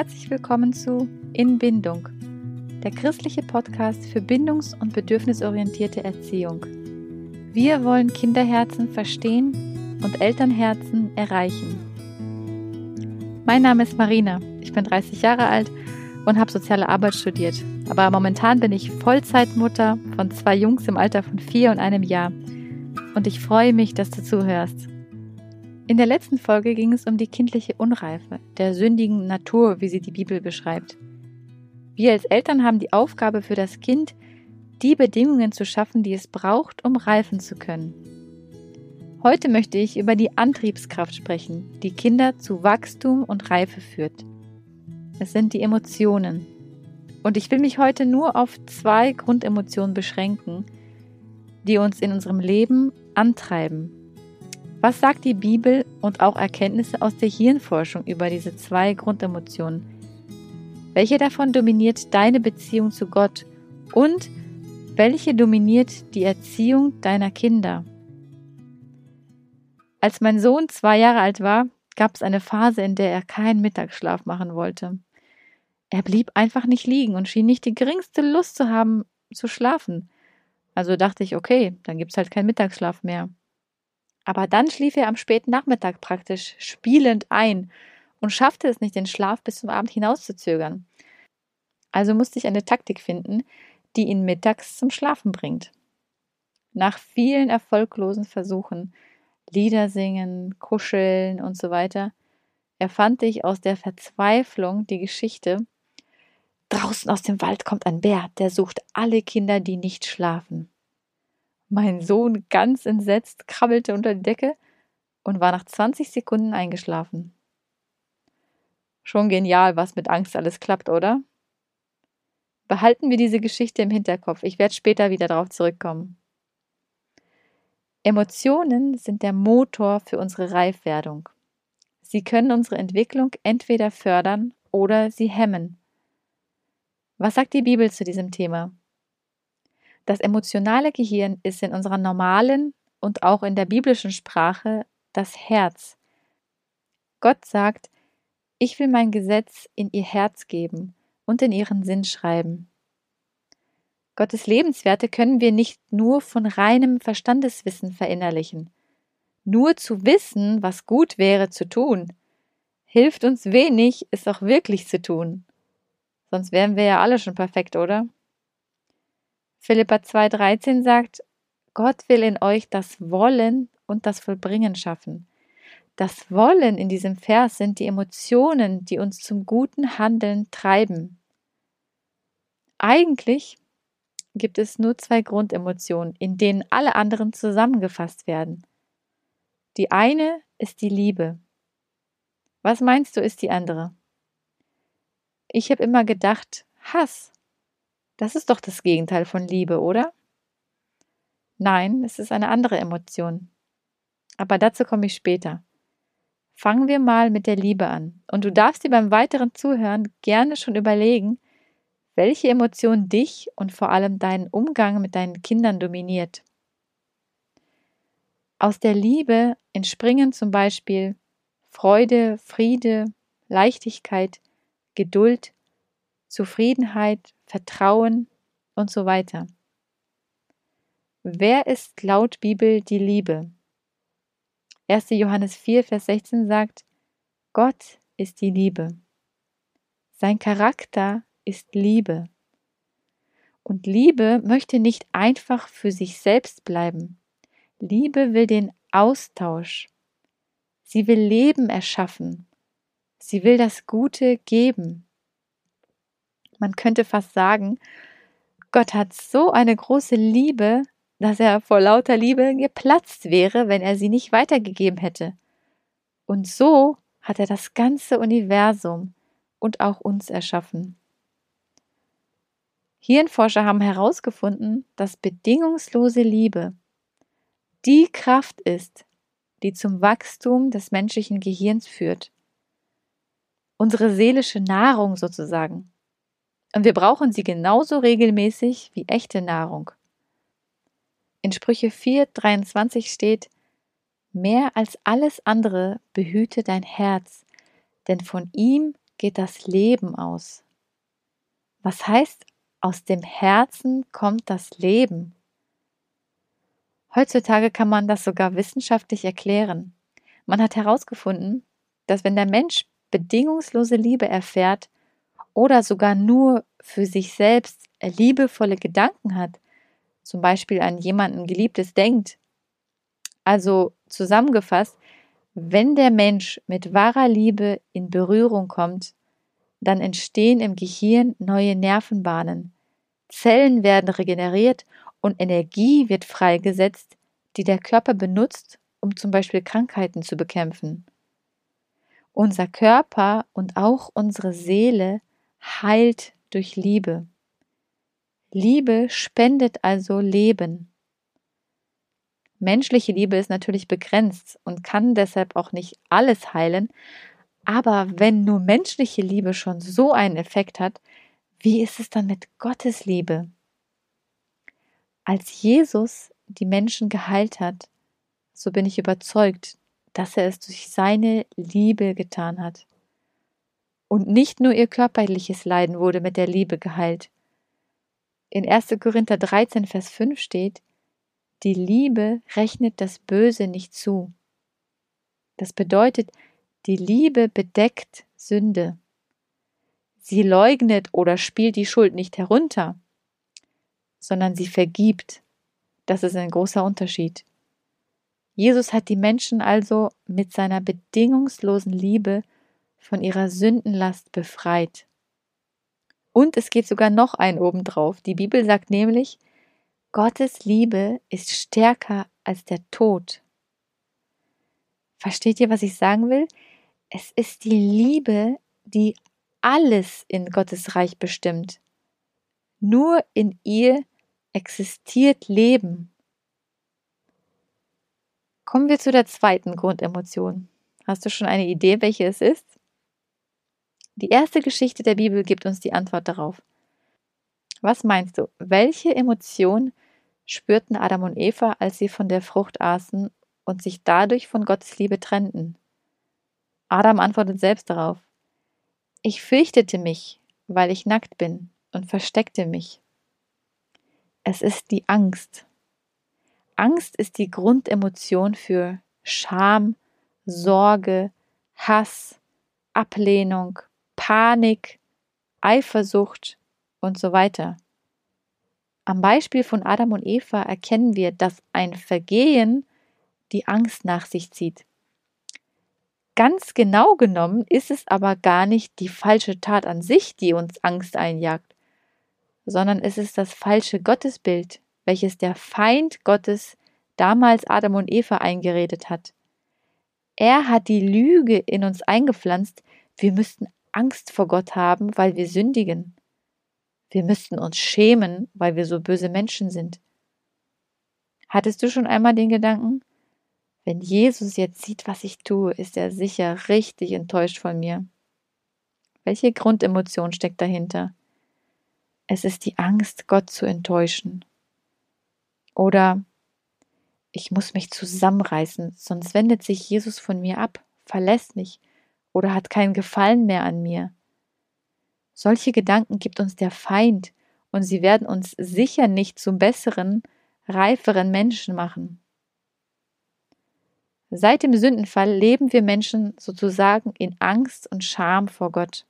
herzlich willkommen zu In Bindung, der christliche Podcast für bindungs- und bedürfnisorientierte Erziehung. Wir wollen Kinderherzen verstehen und Elternherzen erreichen. Mein Name ist Marina, ich bin 30 Jahre alt und habe soziale Arbeit studiert. Aber momentan bin ich Vollzeitmutter von zwei Jungs im Alter von vier und einem Jahr. Und ich freue mich, dass du zuhörst. In der letzten Folge ging es um die kindliche Unreife, der sündigen Natur, wie sie die Bibel beschreibt. Wir als Eltern haben die Aufgabe für das Kind, die Bedingungen zu schaffen, die es braucht, um reifen zu können. Heute möchte ich über die Antriebskraft sprechen, die Kinder zu Wachstum und Reife führt. Es sind die Emotionen. Und ich will mich heute nur auf zwei Grundemotionen beschränken, die uns in unserem Leben antreiben was sagt die Bibel und auch Erkenntnisse aus der Hirnforschung über diese zwei Grundemotionen? Welche davon dominiert deine Beziehung zu Gott und welche dominiert die Erziehung deiner Kinder? Als mein Sohn zwei Jahre alt war, gab es eine Phase, in der er keinen Mittagsschlaf machen wollte. Er blieb einfach nicht liegen und schien nicht die geringste Lust zu haben, zu schlafen. Also dachte ich, okay, dann gibt's halt keinen Mittagsschlaf mehr. Aber dann schlief er am späten Nachmittag praktisch spielend ein und schaffte es nicht, den Schlaf bis zum Abend hinauszuzögern. Also musste ich eine Taktik finden, die ihn mittags zum Schlafen bringt. Nach vielen erfolglosen Versuchen, Lieder singen, kuscheln und so weiter, erfand ich aus der Verzweiflung die Geschichte, draußen aus dem Wald kommt ein Bär, der sucht alle Kinder, die nicht schlafen. Mein Sohn, ganz entsetzt, krabbelte unter die Decke und war nach 20 Sekunden eingeschlafen. Schon genial, was mit Angst alles klappt, oder? Behalten wir diese Geschichte im Hinterkopf. Ich werde später wieder darauf zurückkommen. Emotionen sind der Motor für unsere Reifwerdung. Sie können unsere Entwicklung entweder fördern oder sie hemmen. Was sagt die Bibel zu diesem Thema? Das emotionale Gehirn ist in unserer normalen und auch in der biblischen Sprache das Herz. Gott sagt, ich will mein Gesetz in ihr Herz geben und in ihren Sinn schreiben. Gottes Lebenswerte können wir nicht nur von reinem Verstandeswissen verinnerlichen. Nur zu wissen, was gut wäre zu tun, hilft uns wenig, es auch wirklich zu tun. Sonst wären wir ja alle schon perfekt, oder? Philippa 2,13 sagt, Gott will in euch das Wollen und das Vollbringen schaffen. Das Wollen in diesem Vers sind die Emotionen, die uns zum guten Handeln treiben. Eigentlich gibt es nur zwei Grundemotionen, in denen alle anderen zusammengefasst werden. Die eine ist die Liebe. Was meinst du ist die andere? Ich habe immer gedacht, Hass. Das ist doch das Gegenteil von Liebe, oder? Nein, es ist eine andere Emotion. Aber dazu komme ich später. Fangen wir mal mit der Liebe an. Und du darfst dir beim weiteren Zuhören gerne schon überlegen, welche Emotion dich und vor allem deinen Umgang mit deinen Kindern dominiert. Aus der Liebe entspringen zum Beispiel Freude, Friede, Leichtigkeit, Geduld, Zufriedenheit, Vertrauen und so weiter. Wer ist laut Bibel die Liebe? 1. Johannes 4, Vers 16 sagt, Gott ist die Liebe. Sein Charakter ist Liebe. Und Liebe möchte nicht einfach für sich selbst bleiben. Liebe will den Austausch. Sie will Leben erschaffen. Sie will das Gute geben. Man könnte fast sagen, Gott hat so eine große Liebe, dass er vor lauter Liebe geplatzt wäre, wenn er sie nicht weitergegeben hätte. Und so hat er das ganze Universum und auch uns erschaffen. Hirnforscher haben herausgefunden, dass bedingungslose Liebe die Kraft ist, die zum Wachstum des menschlichen Gehirns führt. Unsere seelische Nahrung sozusagen. Und wir brauchen sie genauso regelmäßig wie echte Nahrung. In Sprüche 4,23 steht, Mehr als alles andere behüte dein Herz, denn von ihm geht das Leben aus. Was heißt, aus dem Herzen kommt das Leben? Heutzutage kann man das sogar wissenschaftlich erklären. Man hat herausgefunden, dass wenn der Mensch bedingungslose Liebe erfährt oder sogar nur für sich selbst liebevolle Gedanken hat, zum Beispiel an jemanden Geliebtes denkt, also zusammengefasst, wenn der Mensch mit wahrer Liebe in Berührung kommt, dann entstehen im Gehirn neue Nervenbahnen. Zellen werden regeneriert und Energie wird freigesetzt, die der Körper benutzt, um zum Beispiel Krankheiten zu bekämpfen. Unser Körper und auch unsere Seele heilt durch Liebe. Liebe spendet also Leben. Menschliche Liebe ist natürlich begrenzt und kann deshalb auch nicht alles heilen, aber wenn nur menschliche Liebe schon so einen Effekt hat, wie ist es dann mit Gottes Liebe? Als Jesus die Menschen geheilt hat, so bin ich überzeugt, dass er es durch seine Liebe getan hat. Und nicht nur ihr körperliches Leiden wurde mit der Liebe geheilt. In 1. Korinther 13, Vers 5 steht, die Liebe rechnet das Böse nicht zu. Das bedeutet, die Liebe bedeckt Sünde. Sie leugnet oder spielt die Schuld nicht herunter, sondern sie vergibt. Das ist ein großer Unterschied. Jesus hat die Menschen also mit seiner bedingungslosen Liebe von ihrer Sündenlast befreit. Und es geht sogar noch ein obendrauf. Die Bibel sagt nämlich, Gottes Liebe ist stärker als der Tod. Versteht ihr, was ich sagen will? Es ist die Liebe, die alles in Gottes Reich bestimmt. Nur in ihr existiert Leben. Kommen wir zu der zweiten Grundemotion. Hast du schon eine Idee, welche es ist? Die erste Geschichte der Bibel gibt uns die Antwort darauf. Was meinst du, welche Emotion spürten Adam und Eva, als sie von der Frucht aßen und sich dadurch von Gottes Liebe trennten? Adam antwortet selbst darauf. Ich fürchtete mich, weil ich nackt bin und versteckte mich. Es ist die Angst. Angst ist die Grundemotion für Scham, Sorge, Hass, Ablehnung, Panik, Eifersucht und so weiter. Am Beispiel von Adam und Eva erkennen wir, dass ein Vergehen die Angst nach sich zieht. Ganz genau genommen ist es aber gar nicht die falsche Tat an sich, die uns Angst einjagt, sondern es ist das falsche Gottesbild, welches der Feind Gottes damals Adam und Eva eingeredet hat. Er hat die Lüge in uns eingepflanzt, wir müssten Angst vor Gott haben, weil wir sündigen. Wir müssten uns schämen, weil wir so böse Menschen sind. Hattest du schon einmal den Gedanken? Wenn Jesus jetzt sieht, was ich tue, ist er sicher richtig enttäuscht von mir. Welche Grundemotion steckt dahinter? Es ist die Angst, Gott zu enttäuschen. Oder ich muss mich zusammenreißen, sonst wendet sich Jesus von mir ab, verlässt mich oder hat keinen Gefallen mehr an mir. Solche Gedanken gibt uns der Feind und sie werden uns sicher nicht zum besseren, reiferen Menschen machen. Seit dem Sündenfall leben wir Menschen sozusagen in Angst und Scham vor Gott.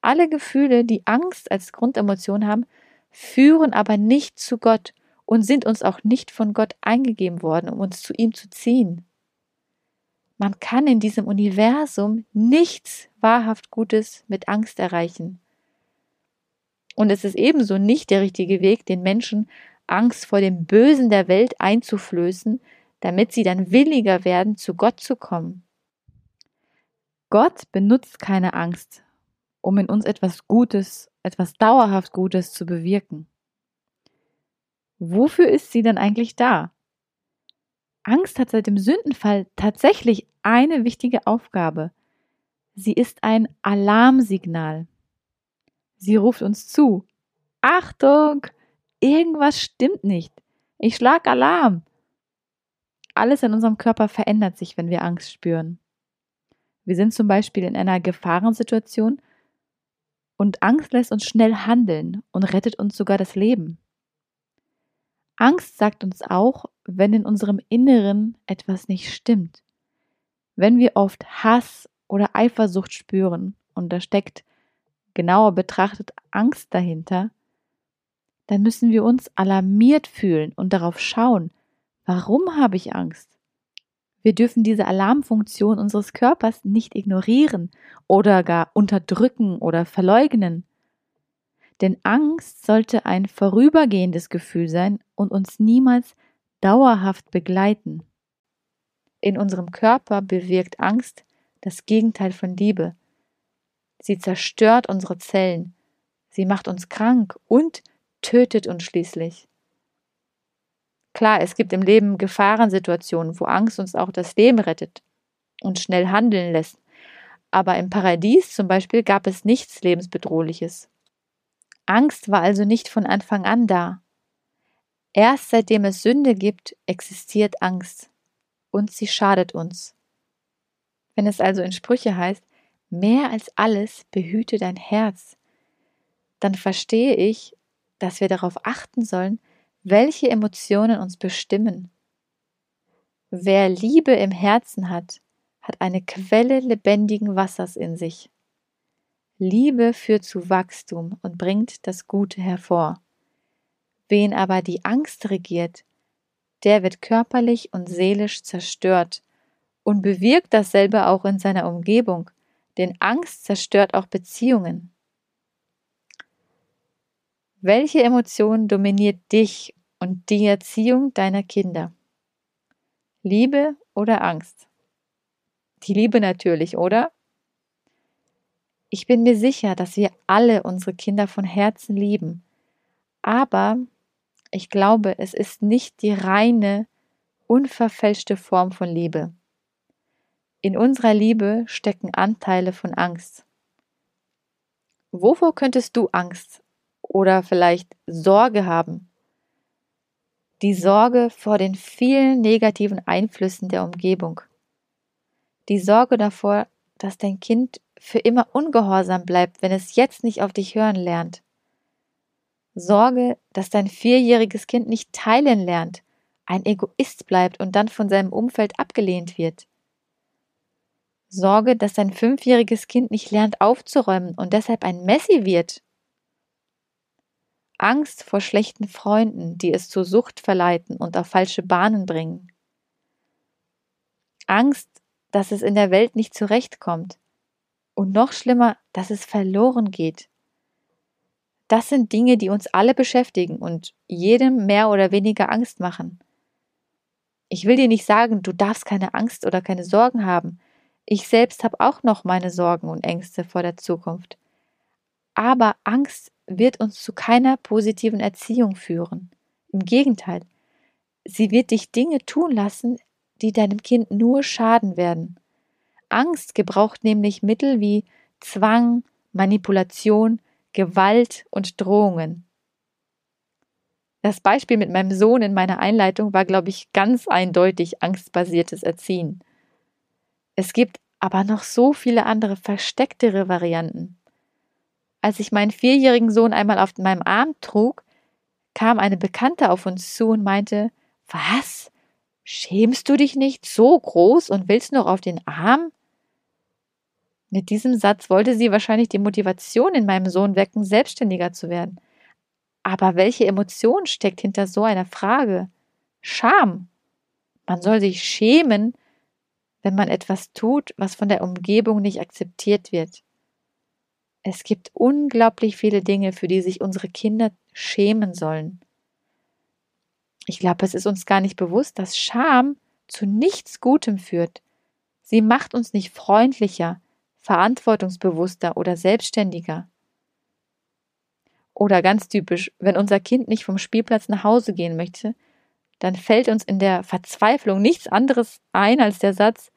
Alle Gefühle, die Angst als Grundemotion haben, führen aber nicht zu Gott und sind uns auch nicht von Gott eingegeben worden, um uns zu ihm zu ziehen. Man kann in diesem Universum nichts wahrhaft Gutes mit Angst erreichen. Und es ist ebenso nicht der richtige Weg, den Menschen Angst vor dem Bösen der Welt einzuflößen, damit sie dann williger werden, zu Gott zu kommen. Gott benutzt keine Angst, um in uns etwas Gutes, etwas dauerhaft Gutes zu bewirken. Wofür ist sie denn eigentlich da? Angst hat seit dem Sündenfall tatsächlich eine wichtige Aufgabe. Sie ist ein Alarmsignal. Sie ruft uns zu. Achtung! Irgendwas stimmt nicht. Ich schlag Alarm. Alles in unserem Körper verändert sich, wenn wir Angst spüren. Wir sind zum Beispiel in einer Gefahrensituation und Angst lässt uns schnell handeln und rettet uns sogar das Leben. Angst sagt uns auch, wenn in unserem Inneren etwas nicht stimmt. Wenn wir oft Hass oder Eifersucht spüren und da steckt genauer betrachtet Angst dahinter, dann müssen wir uns alarmiert fühlen und darauf schauen, warum habe ich Angst? Wir dürfen diese Alarmfunktion unseres Körpers nicht ignorieren oder gar unterdrücken oder verleugnen. Denn Angst sollte ein vorübergehendes Gefühl sein und uns niemals dauerhaft begleiten. In unserem Körper bewirkt Angst das Gegenteil von Liebe. Sie zerstört unsere Zellen, sie macht uns krank und tötet uns schließlich. Klar, es gibt im Leben Gefahrensituationen, wo Angst uns auch das Leben rettet und schnell handeln lässt. Aber im Paradies zum Beispiel gab es nichts Lebensbedrohliches. Angst war also nicht von Anfang an da. Erst seitdem es Sünde gibt, existiert Angst. Und sie schadet uns. Wenn es also in Sprüche heißt, mehr als alles behüte dein Herz, dann verstehe ich, dass wir darauf achten sollen, welche Emotionen uns bestimmen. Wer Liebe im Herzen hat, hat eine Quelle lebendigen Wassers in sich. Liebe führt zu Wachstum und bringt das Gute hervor. Wen aber die Angst regiert, der wird körperlich und seelisch zerstört und bewirkt dasselbe auch in seiner Umgebung, denn Angst zerstört auch Beziehungen. Welche Emotion dominiert dich und die Erziehung deiner Kinder? Liebe oder Angst? Die Liebe natürlich, oder? Ich bin mir sicher, dass wir alle unsere Kinder von Herzen lieben. Aber ich glaube, es ist nicht die reine, unverfälschte Form von Liebe. In unserer Liebe stecken Anteile von Angst. Wovor könntest du Angst oder vielleicht Sorge haben. Die Sorge vor den vielen negativen Einflüssen der Umgebung. Die Sorge davor, dass dein Kind für immer ungehorsam bleibt, wenn es jetzt nicht auf dich hören lernt. Sorge, dass dein vierjähriges Kind nicht teilen lernt, ein Egoist bleibt und dann von seinem Umfeld abgelehnt wird. Sorge, dass dein fünfjähriges Kind nicht lernt aufzuräumen und deshalb ein Messi wird Angst vor schlechten Freunden, die es zur Sucht verleiten und auf falsche Bahnen bringen. Angst, dass es in der Welt nicht zurechtkommt. Und noch schlimmer, dass es verloren geht. Das sind Dinge, die uns alle beschäftigen und jedem mehr oder weniger Angst machen. Ich will dir nicht sagen, du darfst keine Angst oder keine Sorgen haben. Ich selbst habe auch noch meine Sorgen und Ängste vor der Zukunft. Aber Angst wird uns zu keiner positiven Erziehung führen. Im Gegenteil, sie wird dich Dinge tun lassen, die deinem Kind nur schaden werden. Angst gebraucht nämlich Mittel wie Zwang, Manipulation, Gewalt und Drohungen. Das Beispiel mit meinem Sohn in meiner Einleitung war, glaube ich, ganz eindeutig angstbasiertes Erziehen. Es gibt aber noch so viele andere verstecktere Varianten. Als ich meinen vierjährigen Sohn einmal auf meinem Arm trug, kam eine Bekannte auf uns zu und meinte, was? Schämst du dich nicht so groß und willst noch auf den Arm? Mit diesem Satz wollte sie wahrscheinlich die Motivation in meinem Sohn wecken, selbstständiger zu werden. Aber welche Emotion steckt hinter so einer Frage? Scham. Man soll sich schämen, wenn man etwas tut, was von der Umgebung nicht akzeptiert wird. Es gibt unglaublich viele Dinge, für die sich unsere Kinder schämen sollen. Ich glaube, es ist uns gar nicht bewusst, dass Scham zu nichts Gutem führt. Sie macht uns nicht freundlicher, verantwortungsbewusster oder selbstständiger. Oder ganz typisch, wenn unser Kind nicht vom Spielplatz nach Hause gehen möchte, dann fällt uns in der Verzweiflung nichts anderes ein als der Satz,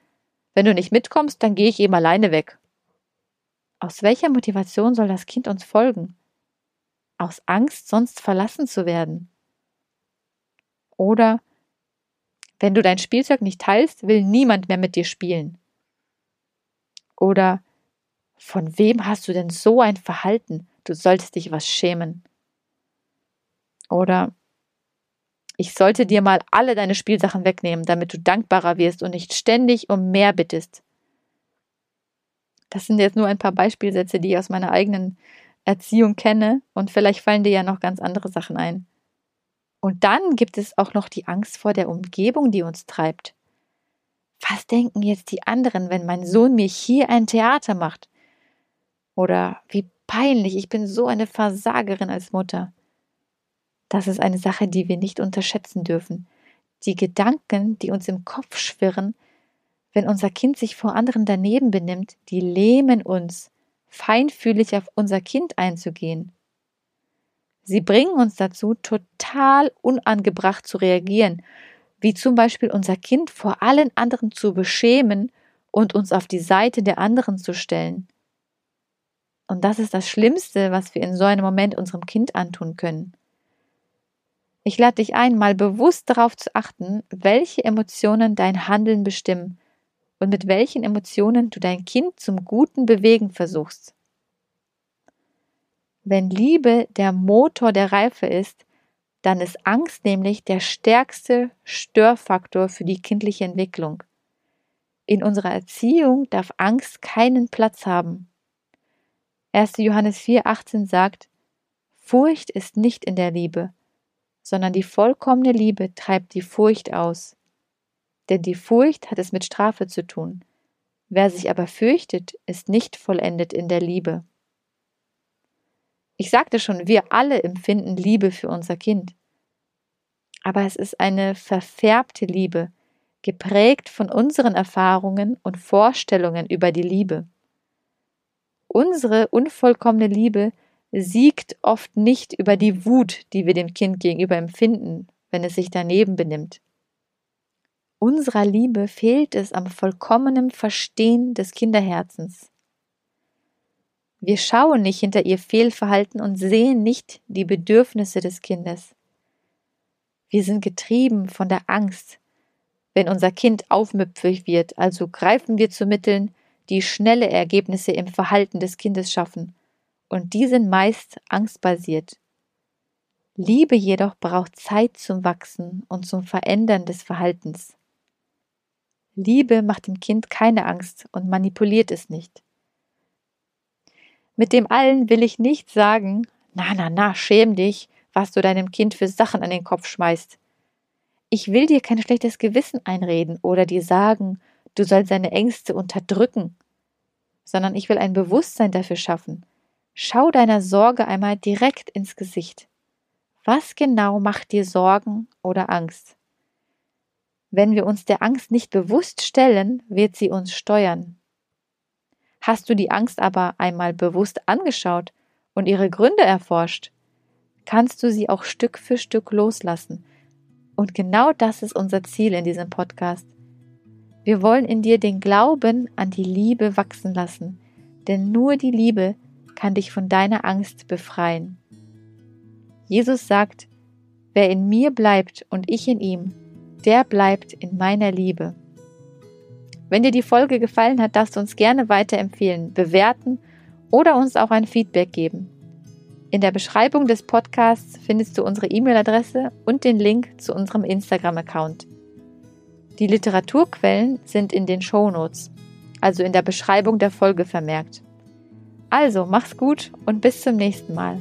wenn du nicht mitkommst, dann gehe ich eben alleine weg. Aus welcher Motivation soll das Kind uns folgen? Aus Angst, sonst verlassen zu werden? Oder wenn du dein Spielzeug nicht teilst, will niemand mehr mit dir spielen. Oder von wem hast du denn so ein Verhalten? Du solltest dich was schämen. Oder ich sollte dir mal alle deine Spielsachen wegnehmen, damit du dankbarer wirst und nicht ständig um mehr bittest. Das sind jetzt nur ein paar Beispielsätze, die ich aus meiner eigenen Erziehung kenne und vielleicht fallen dir ja noch ganz andere Sachen ein. Und dann gibt es auch noch die Angst vor der Umgebung, die uns treibt. Was denken jetzt die anderen, wenn mein Sohn mir hier ein Theater macht? Oder wie peinlich, ich bin so eine Versagerin als Mutter. Das ist eine Sache, die wir nicht unterschätzen dürfen. Die Gedanken, die uns im Kopf schwirren, wenn unser Kind sich vor anderen daneben benimmt, die lähmen uns, feinfühlig auf unser Kind einzugehen. Sie bringen uns dazu, total unangebracht zu reagieren, wie zum Beispiel unser Kind vor allen anderen zu beschämen und uns auf die Seite der anderen zu stellen. Und das ist das Schlimmste, was wir in so einem Moment unserem Kind antun können. Ich lade dich ein, mal bewusst darauf zu achten, welche Emotionen dein Handeln bestimmen und mit welchen Emotionen du dein Kind zum Guten bewegen versuchst. Wenn Liebe der Motor der Reife ist, dann ist Angst nämlich der stärkste Störfaktor für die kindliche Entwicklung. In unserer Erziehung darf Angst keinen Platz haben. 1. Johannes 4,18 sagt, Furcht ist nicht in der Liebe, sondern die vollkommene Liebe treibt die Furcht aus. Denn die Furcht hat es mit Strafe zu tun. Wer sich aber fürchtet, ist nicht vollendet in der Liebe. Ich sagte schon, wir alle empfinden Liebe für unser Kind. Aber es ist eine verfärbte Liebe, geprägt von unseren Erfahrungen und Vorstellungen über die Liebe. Unsere unvollkommene Liebe siegt oft nicht über die Wut, die wir dem Kind gegenüber empfinden, wenn es sich daneben benimmt. Unserer Liebe fehlt es am vollkommenen Verstehen des Kinderherzens. Wir schauen nicht hinter ihr Fehlverhalten und sehen nicht die Bedürfnisse des Kindes. Wir sind getrieben von der Angst, wenn unser Kind aufmüpfig wird, also greifen wir zu Mitteln, die schnelle Ergebnisse im Verhalten des Kindes schaffen, und die sind meist angstbasiert. Liebe jedoch braucht Zeit zum Wachsen und zum Verändern des Verhaltens. Liebe macht dem Kind keine Angst und manipuliert es nicht. Mit dem allen will ich nicht sagen, na, na, na, schäm dich, was du deinem Kind für Sachen an den Kopf schmeißt. Ich will dir kein schlechtes Gewissen einreden oder dir sagen, du sollst seine Ängste unterdrücken, sondern ich will ein Bewusstsein dafür schaffen. Schau deiner Sorge einmal direkt ins Gesicht. Was genau macht dir Sorgen oder Angst? Wenn wir uns der Angst nicht bewusst stellen, wird sie uns steuern. Hast du die Angst aber einmal bewusst angeschaut und ihre Gründe erforscht, kannst du sie auch Stück für Stück loslassen. Und genau das ist unser Ziel in diesem Podcast. Wir wollen in dir den Glauben an die Liebe wachsen lassen, denn nur die Liebe kann dich von deiner Angst befreien. Jesus sagt, wer in mir bleibt und ich in ihm, der bleibt in meiner Liebe. Wenn dir die Folge gefallen hat, darfst du uns gerne weiterempfehlen, bewerten oder uns auch ein Feedback geben. In der Beschreibung des Podcasts findest du unsere E-Mail-Adresse und den Link zu unserem Instagram-Account. Die Literaturquellen sind in den Show Notes, also in der Beschreibung der Folge vermerkt. Also, mach's gut und bis zum nächsten Mal.